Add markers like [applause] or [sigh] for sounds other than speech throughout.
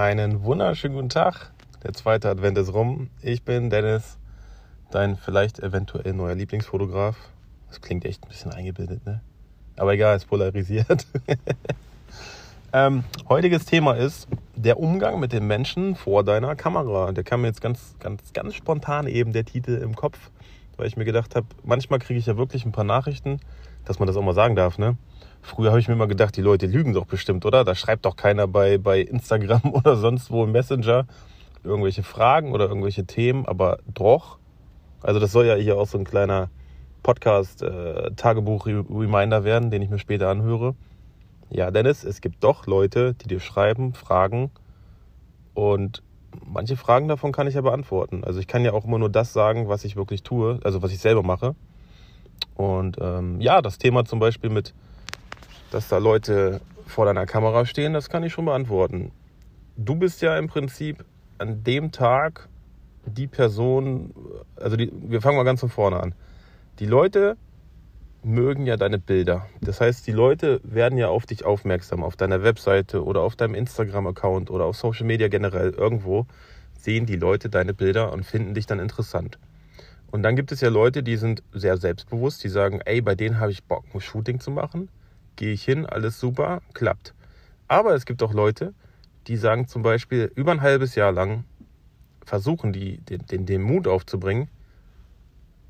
Einen wunderschönen guten Tag. Der zweite Advent ist rum. Ich bin Dennis, dein vielleicht eventuell neuer Lieblingsfotograf. Das klingt echt ein bisschen eingebildet, ne? Aber egal, es polarisiert. [laughs] ähm, heutiges Thema ist der Umgang mit den Menschen vor deiner Kamera. Der kam mir jetzt ganz, ganz, ganz spontan eben der Titel im Kopf, weil ich mir gedacht habe, manchmal kriege ich ja wirklich ein paar Nachrichten, dass man das auch mal sagen darf, ne? Früher habe ich mir immer gedacht, die Leute lügen doch bestimmt, oder? Da schreibt doch keiner bei, bei Instagram [laughs] oder sonst wo im Messenger irgendwelche Fragen oder irgendwelche Themen, aber doch. Also das soll ja hier auch so ein kleiner Podcast-Tagebuch-Reminder äh, werden, den ich mir später anhöre. Ja, Dennis, es gibt doch Leute, die dir schreiben, fragen und manche Fragen davon kann ich ja beantworten. Also ich kann ja auch immer nur das sagen, was ich wirklich tue, also was ich selber mache. Und ähm, ja, das Thema zum Beispiel mit dass da Leute vor deiner Kamera stehen, das kann ich schon beantworten. Du bist ja im Prinzip an dem Tag die Person, also die, wir fangen mal ganz von vorne an. Die Leute mögen ja deine Bilder. Das heißt, die Leute werden ja auf dich aufmerksam, auf deiner Webseite oder auf deinem Instagram-Account oder auf Social Media generell irgendwo sehen die Leute deine Bilder und finden dich dann interessant. Und dann gibt es ja Leute, die sind sehr selbstbewusst, die sagen, ey, bei denen habe ich Bock, ein Shooting zu machen gehe ich hin, alles super, klappt. Aber es gibt auch Leute, die sagen zum Beispiel, über ein halbes Jahr lang versuchen die, den, den, den Mut aufzubringen,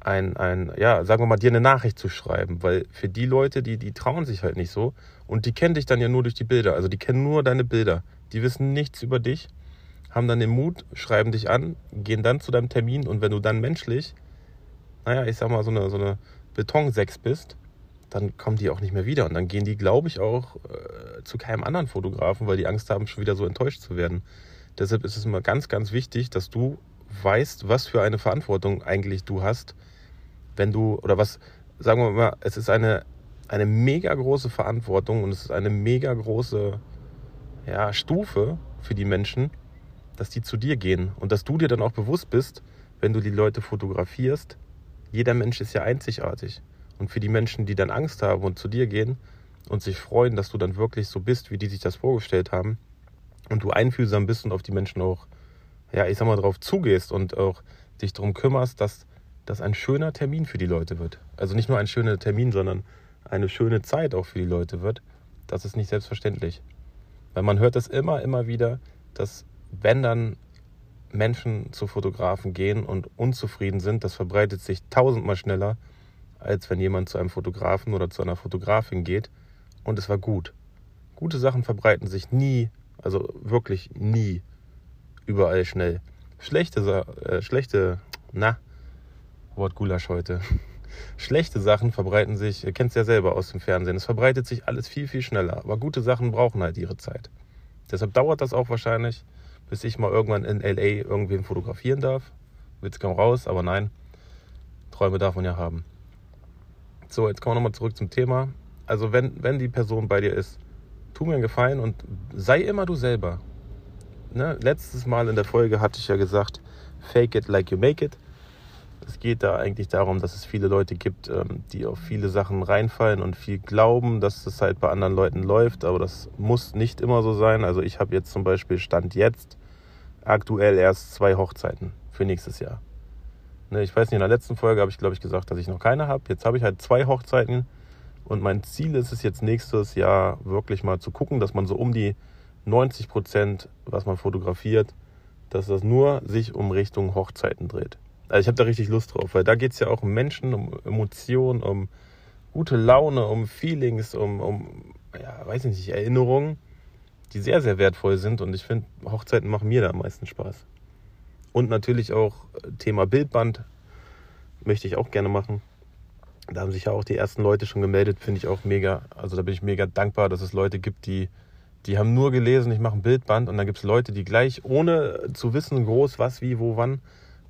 ein, ein, ja, sagen wir mal, dir eine Nachricht zu schreiben, weil für die Leute, die, die trauen sich halt nicht so und die kennen dich dann ja nur durch die Bilder, also die kennen nur deine Bilder, die wissen nichts über dich, haben dann den Mut, schreiben dich an, gehen dann zu deinem Termin und wenn du dann menschlich, naja, ich sag mal, so eine, so eine Betonsex bist, dann kommen die auch nicht mehr wieder. Und dann gehen die, glaube ich, auch äh, zu keinem anderen Fotografen, weil die Angst haben, schon wieder so enttäuscht zu werden. Deshalb ist es immer ganz, ganz wichtig, dass du weißt, was für eine Verantwortung eigentlich du hast, wenn du, oder was, sagen wir mal, es ist eine, eine mega große Verantwortung und es ist eine mega große ja, Stufe für die Menschen, dass die zu dir gehen und dass du dir dann auch bewusst bist, wenn du die Leute fotografierst, jeder Mensch ist ja einzigartig. Und für die Menschen, die dann Angst haben und zu dir gehen und sich freuen, dass du dann wirklich so bist, wie die sich das vorgestellt haben und du einfühlsam bist und auf die Menschen auch, ja, ich sag mal, darauf zugehst und auch dich darum kümmerst, dass das ein schöner Termin für die Leute wird. Also nicht nur ein schöner Termin, sondern eine schöne Zeit auch für die Leute wird. Das ist nicht selbstverständlich. Weil man hört es immer, immer wieder, dass wenn dann Menschen zu Fotografen gehen und unzufrieden sind, das verbreitet sich tausendmal schneller, als wenn jemand zu einem Fotografen oder zu einer Fotografin geht und es war gut. Gute Sachen verbreiten sich nie, also wirklich nie überall schnell. Schlechte, äh, schlechte, na, Wort Gulasch heute. [laughs] Schlechte Sachen verbreiten sich, ihr kennt es ja selber aus dem Fernsehen, es verbreitet sich alles viel, viel schneller. Aber gute Sachen brauchen halt ihre Zeit. Deshalb dauert das auch wahrscheinlich, bis ich mal irgendwann in LA irgendwen fotografieren darf. Witz kam raus, aber nein, Träume darf man ja haben. So, jetzt kommen wir nochmal zurück zum Thema. Also wenn, wenn die Person bei dir ist, tu mir einen Gefallen und sei immer du selber. Ne? Letztes Mal in der Folge hatte ich ja gesagt, fake it like you make it. Es geht da eigentlich darum, dass es viele Leute gibt, ähm, die auf viele Sachen reinfallen und viel glauben, dass es halt bei anderen Leuten läuft, aber das muss nicht immer so sein. Also ich habe jetzt zum Beispiel Stand jetzt aktuell erst zwei Hochzeiten für nächstes Jahr. Ne, ich weiß nicht, in der letzten Folge habe ich, glaube ich, gesagt, dass ich noch keine habe. Jetzt habe ich halt zwei Hochzeiten und mein Ziel ist es jetzt nächstes Jahr wirklich mal zu gucken, dass man so um die 90 Prozent, was man fotografiert, dass das nur sich um Richtung Hochzeiten dreht. Also ich habe da richtig Lust drauf, weil da geht es ja auch um Menschen, um Emotionen, um gute Laune, um Feelings, um, um ja, weiß ich nicht, Erinnerungen, die sehr, sehr wertvoll sind und ich finde, Hochzeiten machen mir da am meisten Spaß. Und natürlich auch äh, Thema Bildband möchte ich auch gerne machen. Da haben sich ja auch die ersten Leute schon gemeldet, finde ich auch mega. Also da bin ich mega dankbar, dass es Leute gibt, die, die haben nur gelesen, ich mache ein Bildband und dann gibt es Leute, die gleich, ohne zu wissen, groß, was, wie, wo, wann,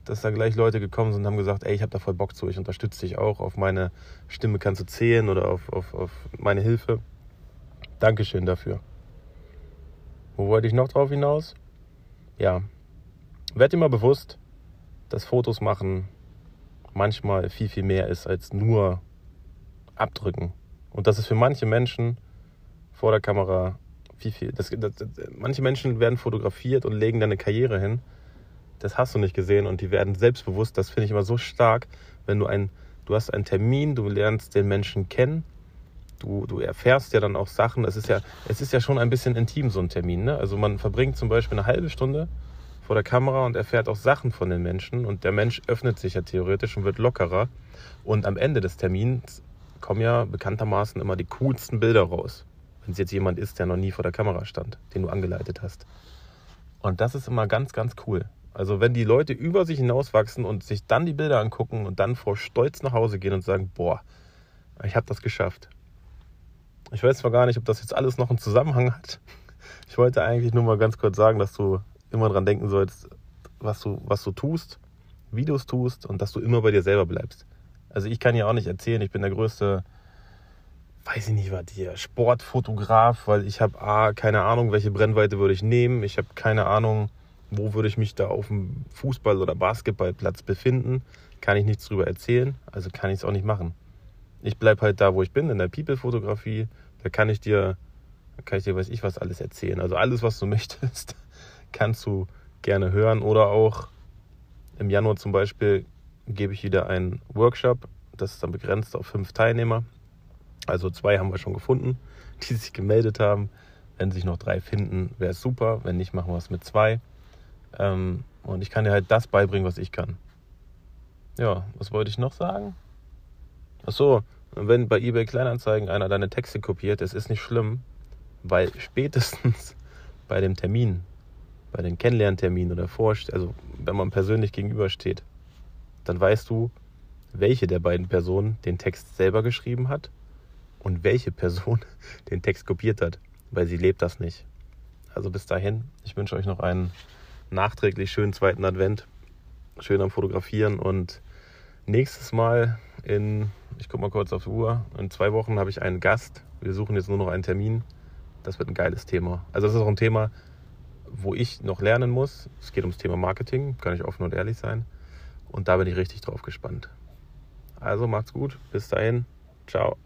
dass da gleich Leute gekommen sind und haben gesagt, ey, ich habe da voll Bock zu, ich unterstütze dich auch, auf meine Stimme kannst du zählen oder auf, auf, auf meine Hilfe. Dankeschön dafür. Wo wollte ich noch drauf hinaus? Ja, werd dir mal bewusst, dass Fotos machen manchmal viel, viel mehr ist als nur abdrücken. Und dass es für manche Menschen vor der Kamera wie viel. Das, das, das, manche Menschen werden fotografiert und legen da eine Karriere hin. Das hast du nicht gesehen und die werden selbstbewusst. Das finde ich immer so stark, wenn du ein, du hast einen Termin, du lernst den Menschen kennen, du, du erfährst ja dann auch Sachen. Es ist ja, es ist ja schon ein bisschen intim, so ein Termin. Ne? Also man verbringt zum Beispiel eine halbe Stunde vor der Kamera und erfährt auch Sachen von den Menschen und der Mensch öffnet sich ja theoretisch und wird lockerer. Und am Ende des Termins kommen ja bekanntermaßen immer die coolsten Bilder raus. Wenn es jetzt jemand ist, der noch nie vor der Kamera stand, den du angeleitet hast. Und das ist immer ganz, ganz cool. Also wenn die Leute über sich hinauswachsen und sich dann die Bilder angucken und dann vor Stolz nach Hause gehen und sagen, boah, ich habe das geschafft. Ich weiß zwar gar nicht, ob das jetzt alles noch einen Zusammenhang hat. Ich wollte eigentlich nur mal ganz kurz sagen, dass du immer dran denken sollst, was du, was du tust, wie du es tust und dass du immer bei dir selber bleibst. Also ich kann ja auch nicht erzählen, ich bin der größte, weiß ich nicht was hier, Sportfotograf, weil ich habe A, keine Ahnung, welche Brennweite würde ich nehmen. Ich habe keine Ahnung, wo würde ich mich da auf dem Fußball- oder Basketballplatz befinden. Kann ich nichts drüber erzählen, also kann ich es auch nicht machen. Ich bleibe halt da, wo ich bin, in der People-Fotografie. Da kann ich dir, kann ich dir, weiß ich was, alles erzählen. Also alles, was du [laughs] möchtest, kannst du gerne hören. Oder auch im Januar zum Beispiel gebe ich wieder einen Workshop. Das ist dann begrenzt auf fünf Teilnehmer. Also zwei haben wir schon gefunden, die sich gemeldet haben. Wenn sich noch drei finden, wäre es super. Wenn nicht, machen wir es mit zwei. Ähm, und ich kann dir halt das beibringen, was ich kann. Ja, was wollte ich noch sagen? Ach so, wenn bei eBay Kleinanzeigen einer deine Texte kopiert, das ist nicht schlimm, weil spätestens [laughs] bei dem Termin, bei den Kennenlernterminen oder Vorst also wenn man persönlich gegenübersteht, dann weißt du, welche der beiden Personen den Text selber geschrieben hat und welche Person [laughs] den Text kopiert hat, weil sie lebt das nicht. Also bis dahin, ich wünsche euch noch einen nachträglich schönen zweiten Advent, schön am Fotografieren und nächstes Mal in, ich gucke mal kurz auf die Uhr, in zwei Wochen habe ich einen Gast. Wir suchen jetzt nur noch einen Termin. Das wird ein geiles Thema. Also das ist auch ein Thema, wo ich noch lernen muss. Es geht ums Thema Marketing, kann ich offen und ehrlich sein. Und da bin ich richtig drauf gespannt. Also macht's gut, bis dahin, ciao.